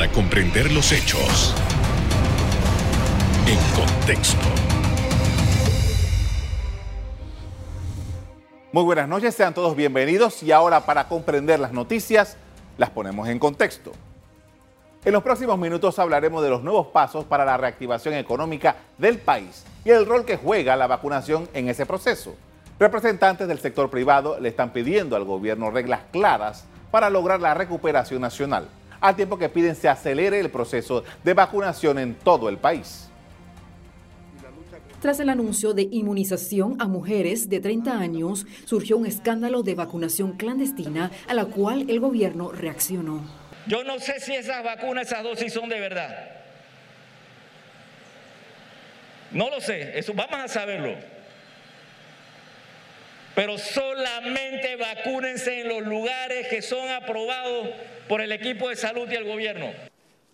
para comprender los hechos en contexto. Muy buenas noches, sean todos bienvenidos y ahora para comprender las noticias las ponemos en contexto. En los próximos minutos hablaremos de los nuevos pasos para la reactivación económica del país y el rol que juega la vacunación en ese proceso. Representantes del sector privado le están pidiendo al gobierno reglas claras para lograr la recuperación nacional, al tiempo que piden se acelere el proceso de vacunación en todo el país. Tras el anuncio de inmunización a mujeres de 30 años, surgió un escándalo de vacunación clandestina a la cual el gobierno reaccionó. Yo no sé si esas vacunas, esas dosis son de verdad. No lo sé, eso vamos a saberlo. Pero solamente vacúnense en los lugares que son aprobados por el equipo de salud y el gobierno.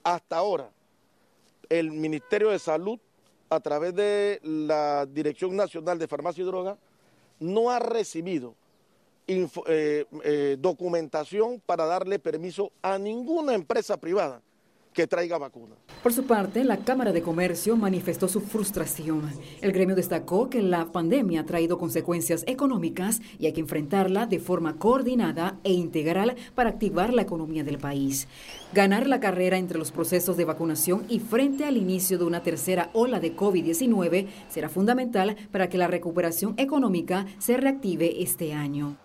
Hasta ahora, el Ministerio de Salud a través de la Dirección Nacional de Farmacia y Droga, no ha recibido eh, eh, documentación para darle permiso a ninguna empresa privada que traiga vacunas. Por su parte, la Cámara de Comercio manifestó su frustración. El gremio destacó que la pandemia ha traído consecuencias económicas y hay que enfrentarla de forma coordinada e integral para activar la economía del país. Ganar la carrera entre los procesos de vacunación y frente al inicio de una tercera ola de COVID-19 será fundamental para que la recuperación económica se reactive este año.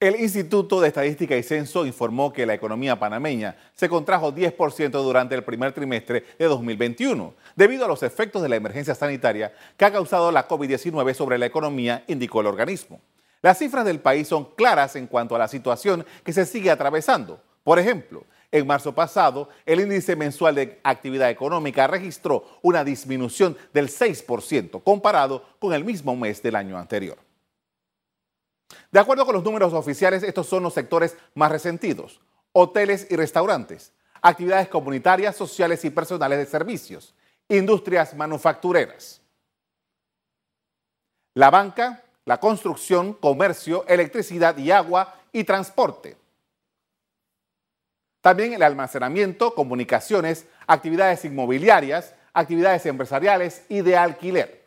El Instituto de Estadística y Censo informó que la economía panameña se contrajo 10% durante el primer trimestre de 2021, debido a los efectos de la emergencia sanitaria que ha causado la COVID-19 sobre la economía, indicó el organismo. Las cifras del país son claras en cuanto a la situación que se sigue atravesando. Por ejemplo, en marzo pasado, el índice mensual de actividad económica registró una disminución del 6% comparado con el mismo mes del año anterior. De acuerdo con los números oficiales, estos son los sectores más resentidos. Hoteles y restaurantes, actividades comunitarias, sociales y personales de servicios, industrias manufactureras. La banca, la construcción, comercio, electricidad y agua y transporte. También el almacenamiento, comunicaciones, actividades inmobiliarias, actividades empresariales y de alquiler.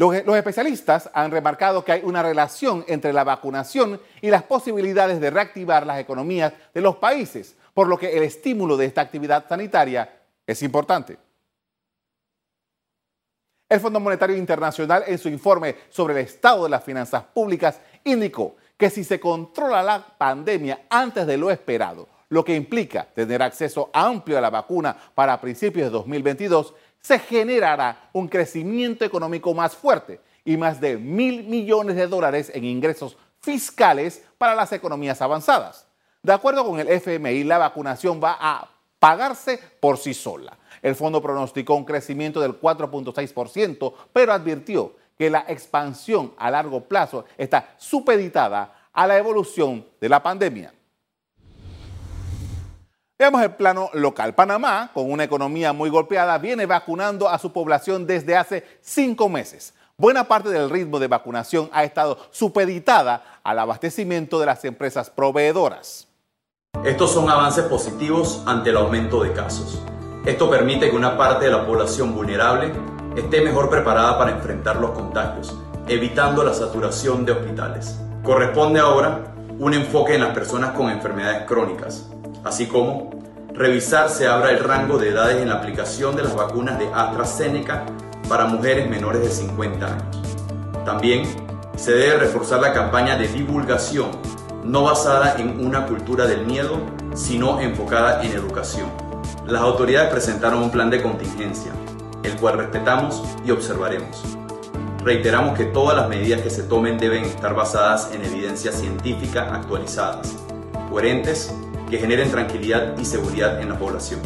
Los, especialistas han remarcado que hay una relación entre la vacunación y las posibilidades de reactivar las economías de los países, por lo que el estímulo de esta actividad sanitaria es importante. El Fondo Monetario Internacional en su informe sobre el estado de las finanzas públicas indicó que si se controla la pandemia antes de lo esperado, lo que implica tener acceso amplio a la vacuna para principios de 2022, se generará un crecimiento económico más fuerte y más de mil millones de dólares en ingresos fiscales para las economías avanzadas. De acuerdo con el FMI, la vacunación va a pagarse por sí sola. El fondo pronosticó un crecimiento del 4.6%, pero advirtió que la expansión a largo plazo está supeditada a la evolución de la pandemia. Veamos el plano local. Panamá, con una economía muy golpeada, viene vacunando a su población desde hace cinco meses. Buena parte del ritmo de vacunación ha estado supeditada al abastecimiento de las empresas proveedoras. Estos son avances positivos ante el aumento de casos. Esto permite que una parte de la población vulnerable esté mejor preparada para enfrentar los contagios, evitando la saturación de hospitales. Corresponde ahora un enfoque en las personas con enfermedades crónicas, así como revisar se abra el rango de edades en la aplicación de las vacunas de AstraZeneca para mujeres menores de 50 años. También se debe reforzar la campaña de divulgación, no basada en una cultura del miedo, sino enfocada en educación. Las autoridades presentaron un plan de contingencia, el cual respetamos y observaremos. Reiteramos que todas las medidas que se tomen deben estar basadas en evidencia científica actualizadas, coherentes que generen tranquilidad y seguridad en la población.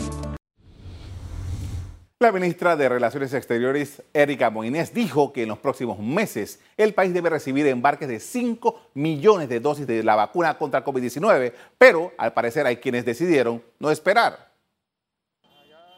La ministra de Relaciones Exteriores, Erika Moines, dijo que en los próximos meses el país debe recibir embarques de 5 millones de dosis de la vacuna contra COVID-19, pero al parecer hay quienes decidieron no esperar.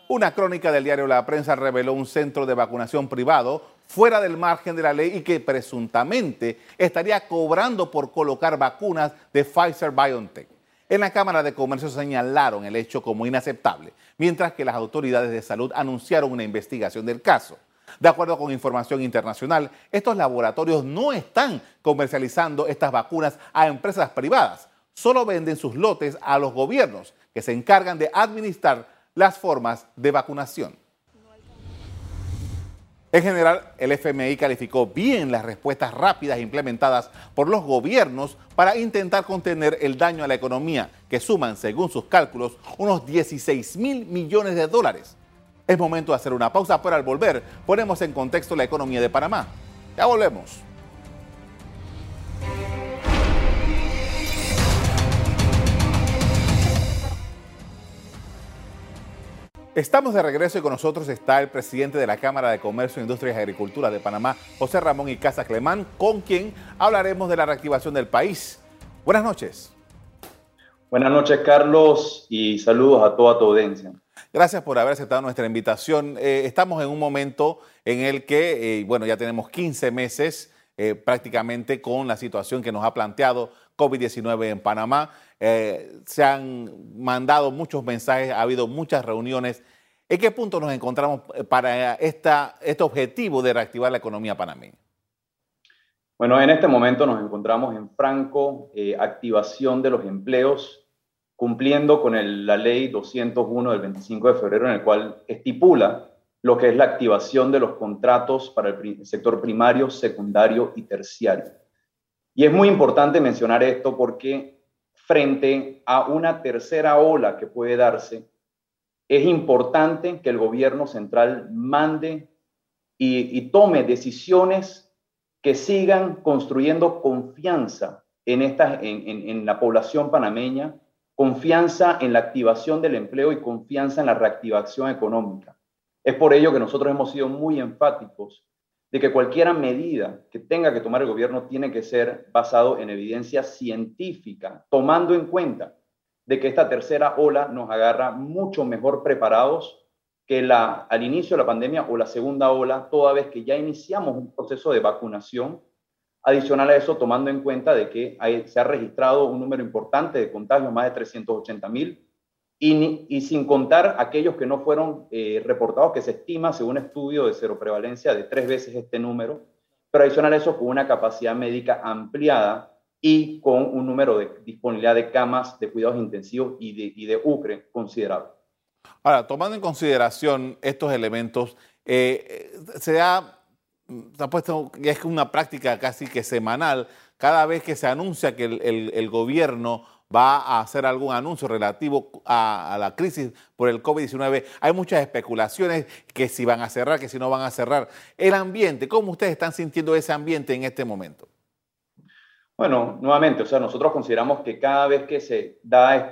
Una crónica del diario La Prensa reveló un centro de vacunación privado fuera del margen de la ley y que presuntamente estaría cobrando por colocar vacunas de Pfizer BioNTech. En la Cámara de Comercio señalaron el hecho como inaceptable, mientras que las autoridades de salud anunciaron una investigación del caso. De acuerdo con información internacional, estos laboratorios no están comercializando estas vacunas a empresas privadas, solo venden sus lotes a los gobiernos que se encargan de administrar las formas de vacunación. En general, el FMI calificó bien las respuestas rápidas implementadas por los gobiernos para intentar contener el daño a la economía, que suman, según sus cálculos, unos 16 mil millones de dólares. Es momento de hacer una pausa, pero al volver ponemos en contexto la economía de Panamá. Ya volvemos. Estamos de regreso y con nosotros está el presidente de la Cámara de Comercio, Industrias y Agricultura de Panamá, José Ramón Icaza Clemán, con quien hablaremos de la reactivación del país. Buenas noches. Buenas noches, Carlos, y saludos a toda tu audiencia. Gracias por haber aceptado nuestra invitación. Eh, estamos en un momento en el que, eh, bueno, ya tenemos 15 meses eh, prácticamente con la situación que nos ha planteado COVID-19 en Panamá. Eh, se han mandado muchos mensajes, ha habido muchas reuniones. ¿En qué punto nos encontramos eh, para esta, este objetivo de reactivar la economía panameña? Bueno, en este momento nos encontramos en franco eh, activación de los empleos, cumpliendo con la ley 201 del 25 de febrero, en el cual estipula lo que es la activación de los contratos para el sector primario, secundario y terciario. Y es muy importante mencionar esto porque frente a una tercera ola que puede darse, es importante que el gobierno central mande y, tome decisiones que sigan construyendo confianza en, esta, en la población panameña, confianza en la activación del empleo y confianza en la reactivación económica. Es por ello que nosotros hemos sido muy enfáticos de que cualquier medida que tenga que tomar el gobierno tiene que ser basado en evidencia científica, tomando en cuenta de que esta tercera ola nos agarra mucho mejor preparados que la, al inicio de la pandemia o la segunda ola, toda vez que ya iniciamos un proceso de vacunación. Adicional a eso, tomando en cuenta de que se ha registrado un número importante de contagios, más de 380 mil, y, sin contar aquellos que no fueron eh, reportados, que se estima, según estudio de cero prevalencia, de tres veces este número, pero adicional a eso con una capacidad médica ampliada y con un número de disponibilidad de camas de cuidados intensivos y de, y de UCRE considerable. Ahora, tomando en consideración estos elementos, eh, eh, se, ha, puesto, ya es una práctica casi que semanal, cada vez que se anuncia que el gobierno va a hacer algún anuncio relativo a, la crisis por el COVID-19. Hay muchas especulaciones que si van a cerrar, que si no van a cerrar. El ambiente, ¿cómo ustedes están sintiendo ese ambiente en este momento? Bueno, nuevamente, o sea, nosotros consideramos que cada vez que se da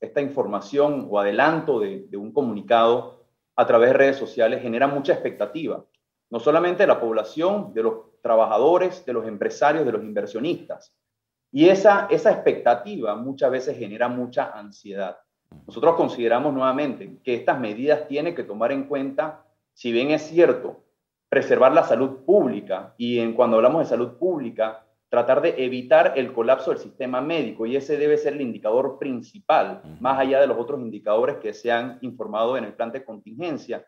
esta información o adelanto de, de un comunicado a través de redes sociales genera mucha expectativa, no solamente de la población, de los trabajadores, de los empresarios, de los inversionistas, y esa, esa expectativa muchas veces genera mucha ansiedad. Nosotros consideramos nuevamente que estas medidas tienen que tomar en cuenta, si bien es cierto, preservar la salud pública y en, cuando hablamos de salud pública, tratar de evitar el colapso del sistema médico y ese debe ser el indicador principal, más allá de los otros indicadores que se han informado en el plan de contingencia.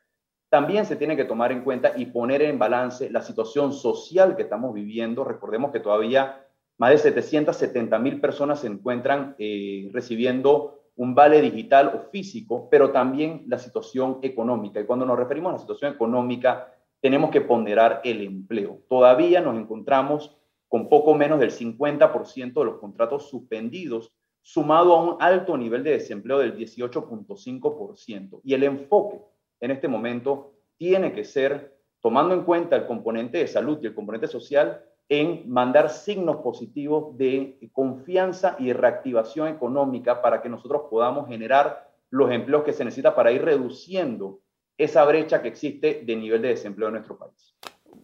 También se tiene que tomar en cuenta y poner en balance la situación social que estamos viviendo. Recordemos que todavía más de 770 mil personas se encuentran eh, recibiendo un vale digital o físico, pero también la situación económica. Y cuando nos referimos a la situación económica, tenemos que ponderar el empleo. Todavía nos encontramos con poco menos del 50% de los contratos suspendidos, sumado a un alto nivel de desempleo del 18.5%. Y el enfoque en este momento tiene que ser, tomando en cuenta el componente de salud y el componente social, en mandar signos positivos de confianza y reactivación económica para que nosotros podamos generar los empleos que se necesita para ir reduciendo esa brecha que existe de nivel de desempleo en nuestro país.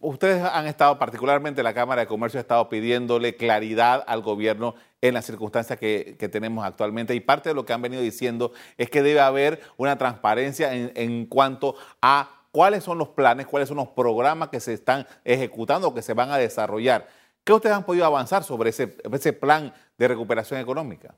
Ustedes han estado, particularmente la Cámara de Comercio, ha estado pidiéndole claridad al gobierno en las circunstancias que, tenemos actualmente y parte de lo que han venido diciendo es que debe haber una transparencia en, en cuanto a cuáles son los planes, cuáles son los programas que se están ejecutando que se van a desarrollar. ¿Qué ustedes han podido avanzar sobre ese, ese plan de recuperación económica?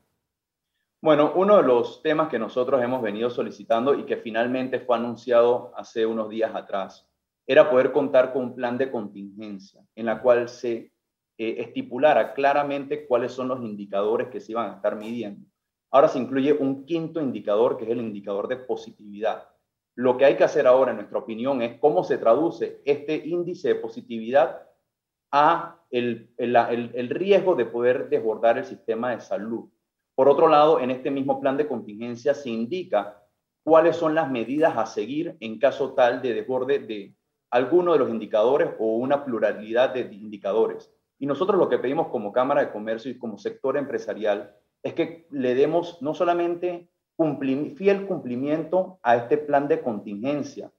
Bueno, uno de los temas que nosotros hemos venido solicitando y que finalmente fue anunciado hace unos días atrás era poder contar con un plan de contingencia en la cual se eh, estipulara claramente cuáles son los indicadores que se iban a estar midiendo. Ahora se incluye un quinto indicador, que es el indicador de positividad. Lo que hay que hacer ahora, en nuestra opinión, es cómo se traduce este índice de positividad a el, el riesgo de poder desbordar el sistema de salud. Por otro lado, en este mismo plan de contingencia se indica cuáles son las medidas a seguir en caso tal de desborde de alguno de los indicadores o una pluralidad de indicadores. Y nosotros lo que pedimos como Cámara de Comercio y como sector empresarial es que le demos no solamente fiel cumplimiento a este plan de contingencia,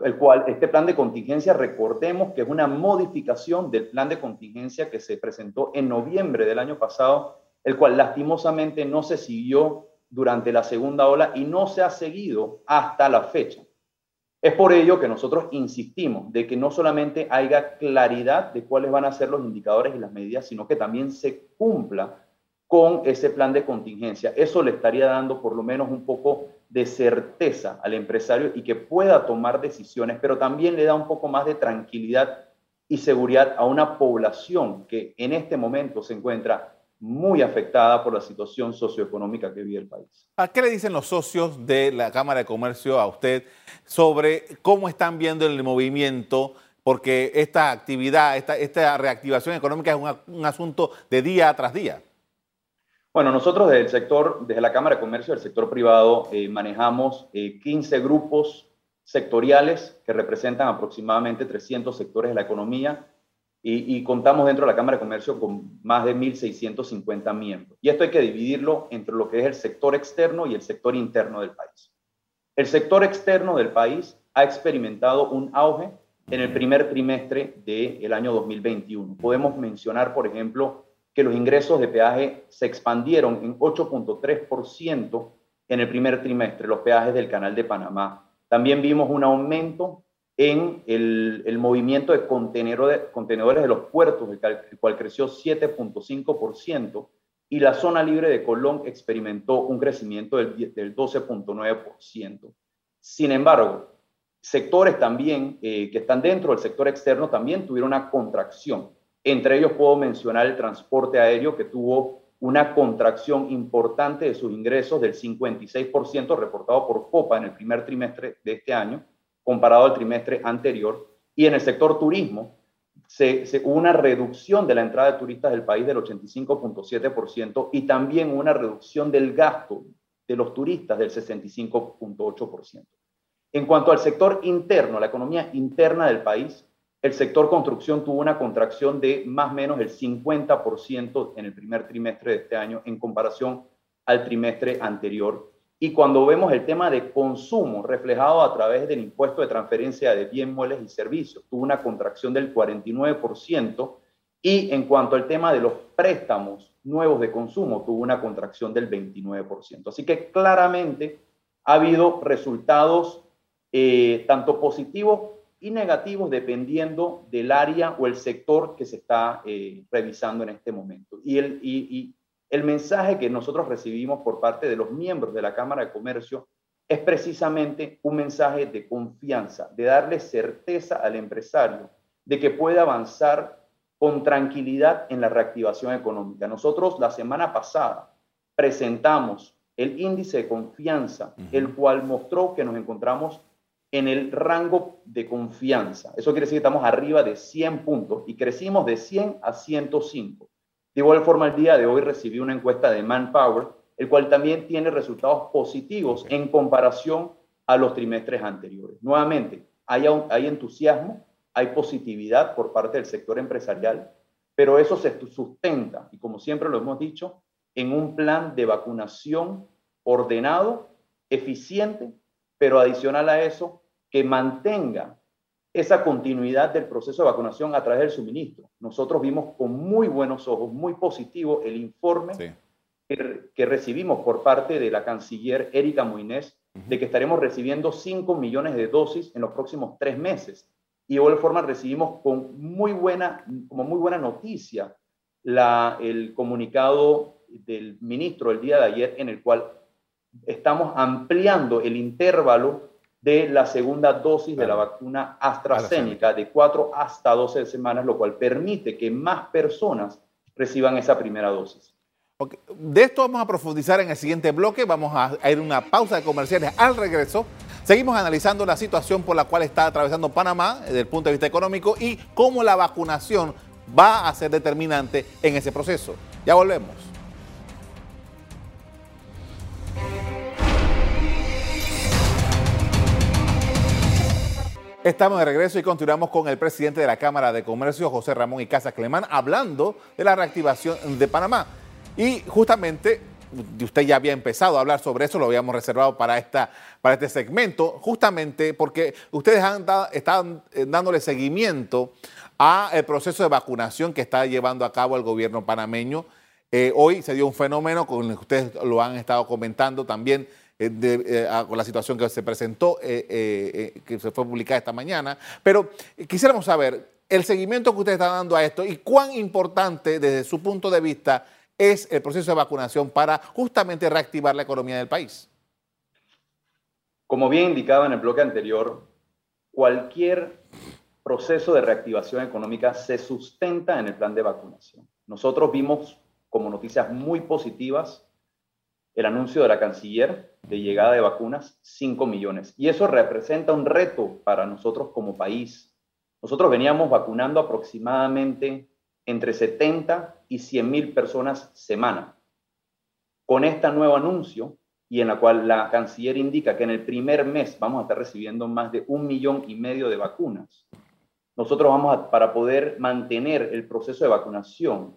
el cual este plan de contingencia, recordemos que es una modificación del plan de contingencia que se presentó en noviembre del año pasado, el cual lastimosamente no se siguió durante la segunda ola y no se ha seguido hasta la fecha. Es por ello que nosotros insistimos de que no solamente haya claridad de cuáles van a ser los indicadores y las medidas, sino que también se cumpla con ese plan de contingencia. Eso le estaría dando por lo menos un poco de certeza al empresario y que pueda tomar decisiones, pero también le da un poco más de tranquilidad y seguridad a una población que en este momento se encuentra muy afectada por la situación socioeconómica que vive el país. ¿A qué le dicen los socios de la Cámara de Comercio a usted sobre cómo están viendo el movimiento? Porque esta actividad, esta, esta reactivación económica es un, asunto de día tras día. Bueno, nosotros desde el sector, desde la Cámara de Comercio del sector privado, eh, manejamos 15 eh, grupos sectoriales que representan aproximadamente 300 sectores de la economía y, contamos dentro de la Cámara de Comercio con más de 1.650 miembros. Y esto hay que dividirlo entre lo que es el sector externo y el sector interno del país. El sector externo del país ha experimentado un auge en el primer trimestre del año 2021. Podemos mencionar, por ejemplo, que los ingresos de peaje se expandieron en 8.3% en el primer trimestre, los peajes del Canal de Panamá. También vimos un aumento en el, movimiento de contenedores, contenedores de los puertos, el cual creció 7.5%, y la zona libre de Colón experimentó un crecimiento del, del 12.9%. Sin embargo, sectores también eh, que están dentro del sector externo también tuvieron una contracción. Entre ellos puedo mencionar el transporte aéreo que tuvo una contracción importante de sus ingresos del 56% reportado por Copa en el primer trimestre de este año comparado al trimestre anterior. Y en el sector turismo, se, hubo una reducción de la entrada de turistas del país del 85.7% y también una reducción del gasto de los turistas del 65.8%. En cuanto al sector interno, la economía interna del país, el sector construcción tuvo una contracción de más o menos el 50% en el primer trimestre de este año en comparación al trimestre anterior y cuando vemos el tema de consumo reflejado a través del impuesto de transferencia de bienes, muebles y servicios, tuvo una contracción del 49%. Y en cuanto al tema de los préstamos nuevos de consumo, tuvo una contracción del 29%. Así que claramente ha habido resultados eh, tanto positivos y negativos dependiendo del área o el sector que se está eh, revisando en este momento. Y, el, y, el mensaje que nosotros recibimos por parte de los miembros de la Cámara de Comercio es precisamente un mensaje de confianza, de darle certeza al empresario de que puede avanzar con tranquilidad en la reactivación económica. Nosotros la semana pasada presentamos el índice de confianza, el cual mostró que nos encontramos en el rango de confianza. Eso quiere decir que estamos arriba de 100 puntos y crecimos de 100 a 105. De igual forma, el día de hoy recibí una encuesta de Manpower, el cual también tiene resultados positivos en comparación a los trimestres anteriores. Nuevamente, hay, hay entusiasmo, hay positividad por parte del sector empresarial, pero eso se sustenta, y como siempre lo hemos dicho, en un plan de vacunación ordenado, eficiente, pero adicional a eso, que mantenga esa continuidad del proceso de vacunación a través del suministro. Nosotros vimos con muy buenos ojos, muy positivo, el informe que, recibimos por parte de la canciller Erika Moines, de que estaremos recibiendo 5 millones de dosis en los próximos tres meses. Y de igual forma recibimos con muy buena, como muy buena noticia la, el comunicado del ministro el día de ayer en el cual estamos ampliando el intervalo de la segunda dosis de la vacuna AstraZeneca de 4 hasta 12 semanas, lo cual permite que más personas reciban esa primera dosis. De esto vamos a profundizar en el siguiente bloque. Vamos a ir a una pausa de comerciales. Al regreso, seguimos analizando la situación por la cual está atravesando Panamá desde el punto de vista económico y cómo la vacunación va a ser determinante en ese proceso. Ya volvemos. Estamos de regreso y continuamos con el presidente de la Cámara de Comercio, José Ramón y Casa Clemán, hablando de la reactivación de Panamá. Y justamente, usted ya había empezado a hablar sobre eso, lo habíamos reservado para, esta, para este segmento, justamente porque ustedes han están eh, dándole seguimiento al proceso de vacunación que está llevando a cabo el gobierno panameño. Eh, hoy se dio un fenómeno con ustedes lo han estado comentando también eh, eh, con la situación que se presentó, eh, que se fue publicada esta mañana. Pero quisiéramos saber el seguimiento que usted está dando a esto y cuán importante desde su punto de vista es el proceso de vacunación para justamente reactivar la economía del país. Como bien indicaba en el bloque anterior, cualquier proceso de reactivación económica se sustenta en el plan de vacunación. Nosotros vimos como noticias muy positivas el anuncio de la canciller de llegada de vacunas, 5 millones. Y eso representa un reto para nosotros como país. Nosotros veníamos vacunando aproximadamente entre 70 y 100 mil personas semana. Con este nuevo anuncio, y en la cual la canciller indica que en el primer mes vamos a estar recibiendo más de un millón y medio de vacunas, nosotros vamos a, para poder mantener el proceso de vacunación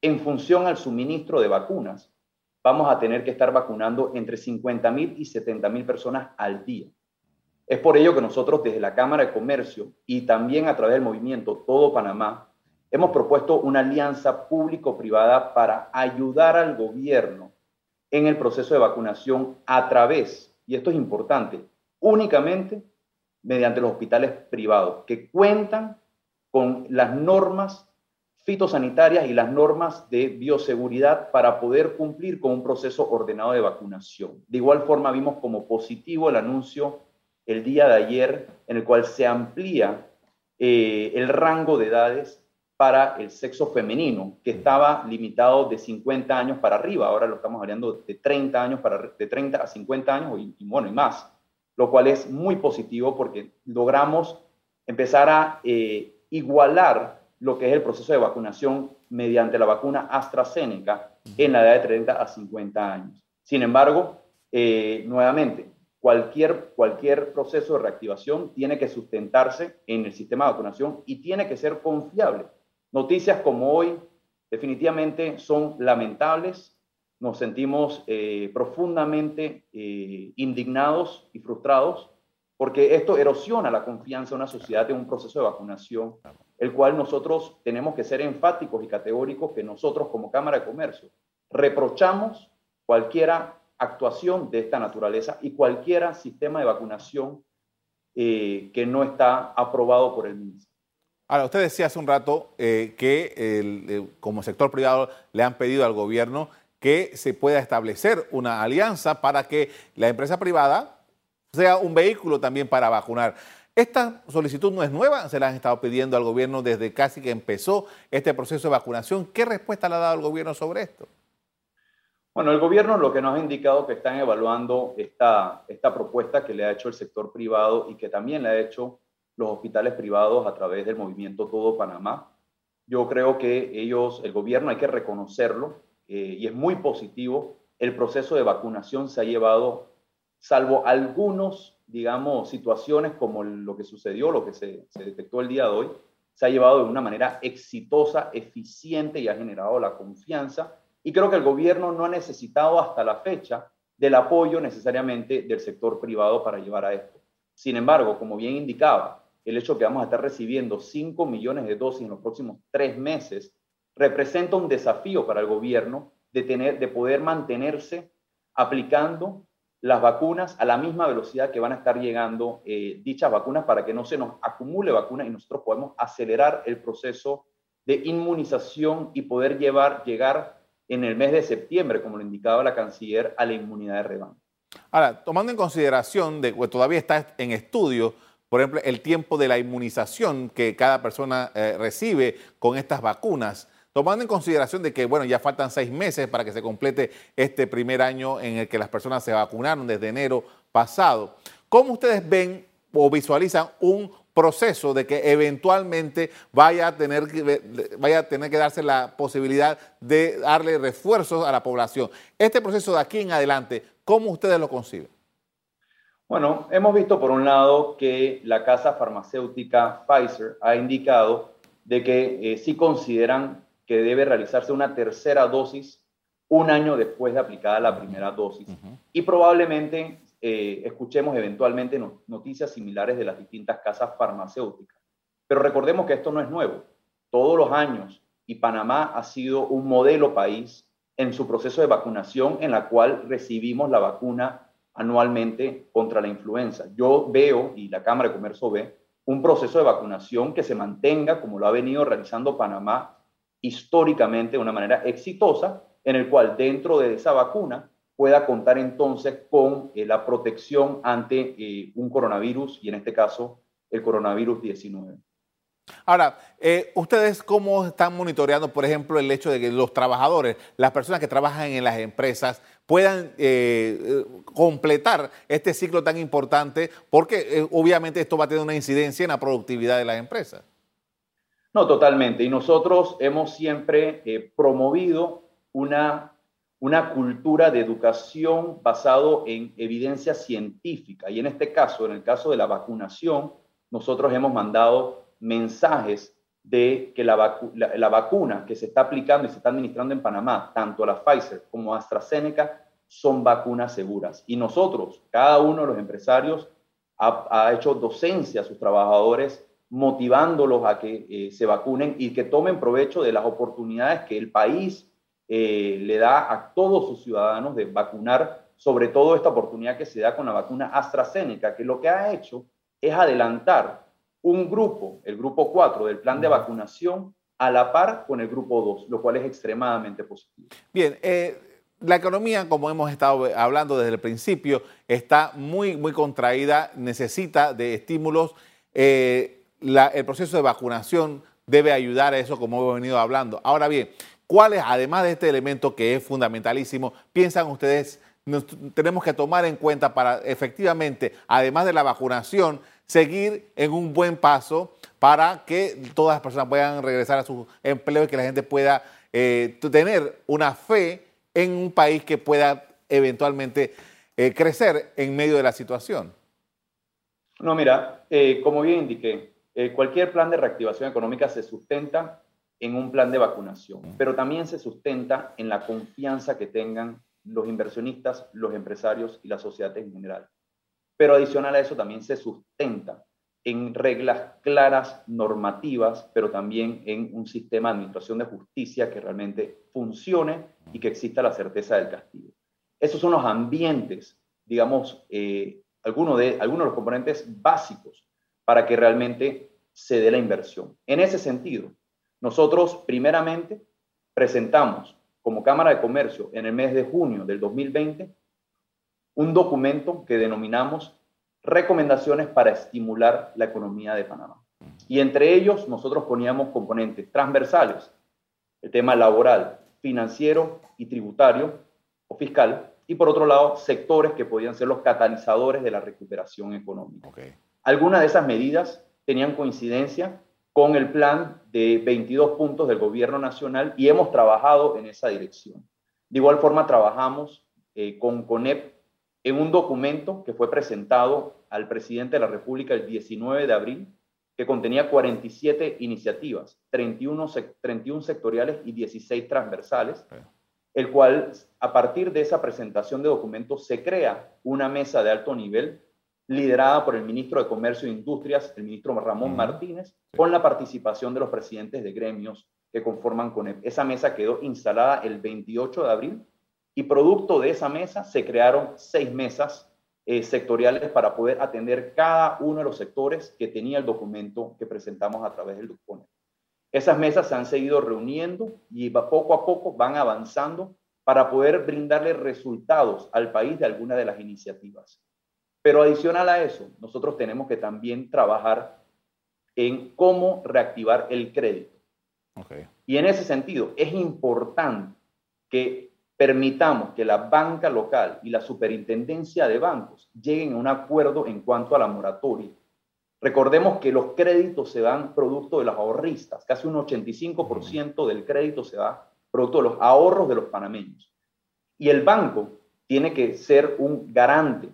en función al suministro de vacunas, vamos a tener que estar vacunando entre 50 mil y 70 mil personas al día. Es por ello que nosotros desde la Cámara de Comercio y también a través del movimiento Todo Panamá hemos propuesto una alianza público-privada para ayudar al gobierno en el proceso de vacunación a través, y esto es importante, únicamente mediante los hospitales privados que cuentan con las normas fitosanitarias y las normas de bioseguridad para poder cumplir con un proceso ordenado de vacunación. De igual forma, vimos como positivo el anuncio el día de ayer en el cual se amplía eh, el rango de edades para el sexo femenino, que estaba limitado de 50 años para arriba, ahora lo estamos hablando de 30 años para de 30 a 50 años y, y bueno, y más, lo cual es muy positivo porque logramos empezar a eh, igualar lo que es el proceso de vacunación mediante la vacuna AstraZeneca en la edad de 30 a 50 años. Sin embargo, eh, nuevamente, cualquier, cualquier proceso de reactivación tiene que sustentarse en el sistema de vacunación y tiene que ser confiable. Noticias como hoy definitivamente son lamentables. Nos sentimos eh, profundamente eh, indignados y frustrados porque esto erosiona la confianza de una sociedad en un proceso de vacunación el cual nosotros tenemos que ser enfáticos y categóricos que nosotros como Cámara de Comercio reprochamos cualquier actuación de esta naturaleza y cualquier sistema de vacunación eh, que no está aprobado por el ministro. Ahora, usted decía hace un rato eh, que eh, como sector privado le han pedido al gobierno que se pueda establecer una alianza para que la empresa privada sea un vehículo también para vacunar. Esta solicitud no es nueva, se la han estado pidiendo al gobierno desde casi que empezó este proceso de vacunación. ¿Qué respuesta le ha dado el gobierno sobre esto? Bueno, el gobierno lo que nos ha indicado que están evaluando esta, esta propuesta que le ha hecho el sector privado y que también le ha hecho los hospitales privados a través del movimiento Todo Panamá. Yo creo que ellos, el gobierno hay que reconocerlo eh, y es muy positivo. El proceso de vacunación se ha llevado, salvo algunos digamos, situaciones como lo que sucedió, lo que se, detectó el día de hoy, se ha llevado de una manera exitosa, eficiente y ha generado la confianza. Y creo que el gobierno no ha necesitado hasta la fecha del apoyo necesariamente del sector privado para llevar a esto. Sin embargo, como bien indicaba, el hecho de que vamos a estar recibiendo 5 millones de dosis en los próximos tres meses representa un desafío para el gobierno de, tener, de poder mantenerse aplicando las vacunas a la misma velocidad que van a estar llegando eh, dichas vacunas para que no se nos acumule vacunas y nosotros podemos acelerar el proceso de inmunización y poder llevar, llegar en el mes de septiembre, como lo indicaba la canciller, a la inmunidad de rebaño. Ahora, tomando en consideración de que todavía está en estudio, por ejemplo, el tiempo de la inmunización que cada persona eh, recibe con estas vacunas, tomando en consideración de que, bueno, ya faltan seis meses para que se complete este primer año en el que las personas se vacunaron desde enero pasado, ¿cómo ustedes ven o visualizan un proceso de que eventualmente vaya a tener que, vaya a tener que darse la posibilidad de darle refuerzos a la población? Este proceso de aquí en adelante, ¿cómo ustedes lo conciben? Bueno, hemos visto por un lado que la casa farmacéutica Pfizer ha indicado de que eh, sí consideran que debe realizarse una tercera dosis un año después de aplicada la primera dosis. Y probablemente eh, escuchemos eventualmente noticias similares de las distintas casas farmacéuticas. Pero recordemos que esto no es nuevo. Todos los años, y Panamá ha sido un modelo país en su proceso de vacunación en la cual recibimos la vacuna anualmente contra la influenza. Yo veo, y la Cámara de Comercio ve, un proceso de vacunación que se mantenga como lo ha venido realizando Panamá históricamente de una manera exitosa, en el cual dentro de esa vacuna pueda contar entonces con eh, la protección ante eh, un coronavirus y en este caso el coronavirus 19. Ahora, eh, ¿ustedes cómo están monitoreando, por ejemplo, el hecho de que los trabajadores, las personas que trabajan en las empresas, puedan completar este ciclo tan importante? Porque obviamente esto va a tener una incidencia en la productividad de las empresas. No, totalmente. Y nosotros hemos siempre eh, promovido una, una cultura de educación basado en evidencia científica. Y en este caso, en el caso de la vacunación, nosotros hemos mandado mensajes de que la, vacuna que se está aplicando y se está administrando en Panamá, tanto la Pfizer como AstraZeneca, son vacunas seguras. Y nosotros, cada uno de los empresarios, ha hecho docencia a sus trabajadores motivándolos a que eh, se vacunen y que tomen provecho de las oportunidades que el país eh, le da a todos sus ciudadanos de vacunar, sobre todo esta oportunidad que se da con la vacuna AstraZeneca, que lo que ha hecho es adelantar un grupo, el grupo 4 del plan de vacunación, a la par con el grupo 2, lo cual es extremadamente positivo. Bien, eh, la economía, como hemos estado hablando desde el principio, está muy, muy contraída, necesita de estímulos el proceso de vacunación debe ayudar a eso, como hemos venido hablando. Ahora bien, ¿cuáles, además de este elemento que es fundamentalísimo, piensan ustedes tenemos que tomar en cuenta para efectivamente, además de la vacunación, seguir en un buen paso para que todas las personas puedan regresar a su empleo y que la gente pueda eh, tener una fe en un país que pueda eventualmente eh, crecer en medio de la situación? No, mira, eh, como bien indiqué, eh, cualquier plan de reactivación económica se sustenta en un plan de vacunación, pero también se sustenta en la confianza que tengan los inversionistas, los empresarios y la sociedad en general. Pero adicional a eso también se sustenta en reglas claras, normativas, pero también en un sistema de administración de justicia que realmente funcione y que exista la certeza del castigo. Esos son los ambientes, digamos, eh, algunos, de, algunos de los componentes básicos para que realmente se dé la inversión. En ese sentido, nosotros primeramente presentamos como Cámara de Comercio en el mes de junio del 2020 un documento que denominamos Recomendaciones para estimular la economía de Panamá. Y entre ellos nosotros poníamos componentes transversales, el tema laboral, financiero y tributario o fiscal, y por otro lado, sectores que podían ser los catalizadores de la recuperación económica. Algunas de esas medidas tenían coincidencia con el plan de 22 puntos del gobierno nacional y hemos trabajado en esa dirección. De igual forma, trabajamos eh, con CONEP en un documento que fue presentado al presidente de la República el 19 de abril, que contenía 47 iniciativas, 31, 31 sectoriales y 16 transversales, el cual, a partir de esa presentación de documentos, se crea una mesa de alto nivel liderada por el ministro de Comercio e Industrias, el ministro Ramón Martínez, con la participación de los presidentes de gremios que conforman CONEP. Esa mesa quedó instalada el 28 de abril Y producto de esa mesa se crearon seis mesas eh, sectoriales para poder atender cada uno de los sectores que tenía el documento que presentamos a través del documento. Esas mesas se han seguido reuniendo y poco a poco van avanzando para poder brindarle resultados al país de alguna de las iniciativas. Pero adicional a eso, nosotros tenemos que también trabajar en cómo reactivar el crédito. Y en ese sentido, es importante que permitamos que la banca local y la superintendencia de bancos lleguen a un acuerdo en cuanto a la moratoria. Recordemos que los créditos se dan producto de los ahorristas, casi un 85% del crédito se da producto de los ahorros de los panameños. Y el banco tiene que ser un garante,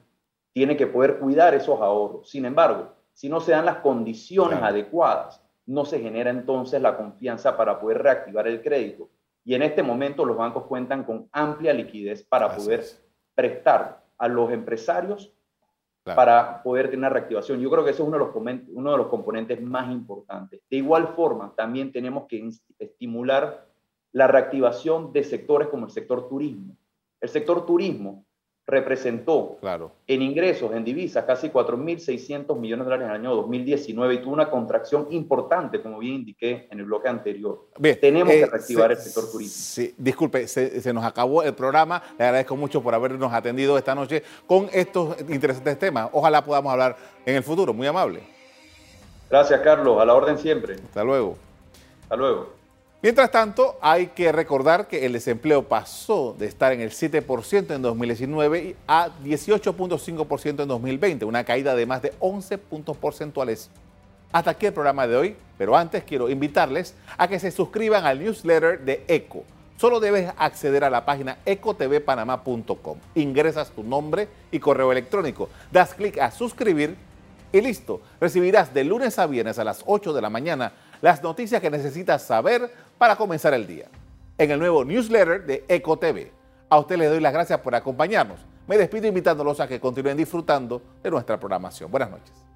tiene que poder cuidar esos ahorros. Sin embargo, si no se dan las condiciones adecuadas, no se genera entonces la confianza para poder reactivar el crédito. Y en este momento los bancos cuentan con amplia liquidez para poder prestar a los empresarios para poder tener una reactivación. Yo creo que ese es uno de, los, uno de los componentes más importantes. De igual forma, también tenemos que estimular la reactivación de sectores como el sector turismo. El sector turismo representó claro. en ingresos, en divisas, casi 4.600 millones de dólares en el año 2019 y tuvo una contracción importante, como bien indiqué en el bloque anterior. Tenemos que eh, reactivar el sector. Sí, disculpe, se, nos acabó el programa. Le agradezco mucho por habernos atendido esta noche con estos interesantes temas. Ojalá podamos hablar en el futuro. Muy amable. Gracias, Carlos. A la orden siempre. Hasta luego. Hasta luego. Mientras tanto, hay que recordar que el desempleo pasó de estar en el 7% en 2019 a 18.5% en 2020, una caída de más de 11 puntos porcentuales. Hasta aquí el programa de hoy, pero antes quiero invitarles a que se suscriban al newsletter de ECO. Solo debes acceder a la página ecotvpanamá.com. Ingresas tu nombre y correo electrónico, das clic a suscribir y listo. Recibirás de lunes a viernes a las 8 de la mañana las noticias que necesitas saber para comenzar el día. En el nuevo newsletter de EcoTV. A usted le doy las gracias por acompañarnos. Me despido invitándolos a que continúen disfrutando de nuestra programación. Buenas noches.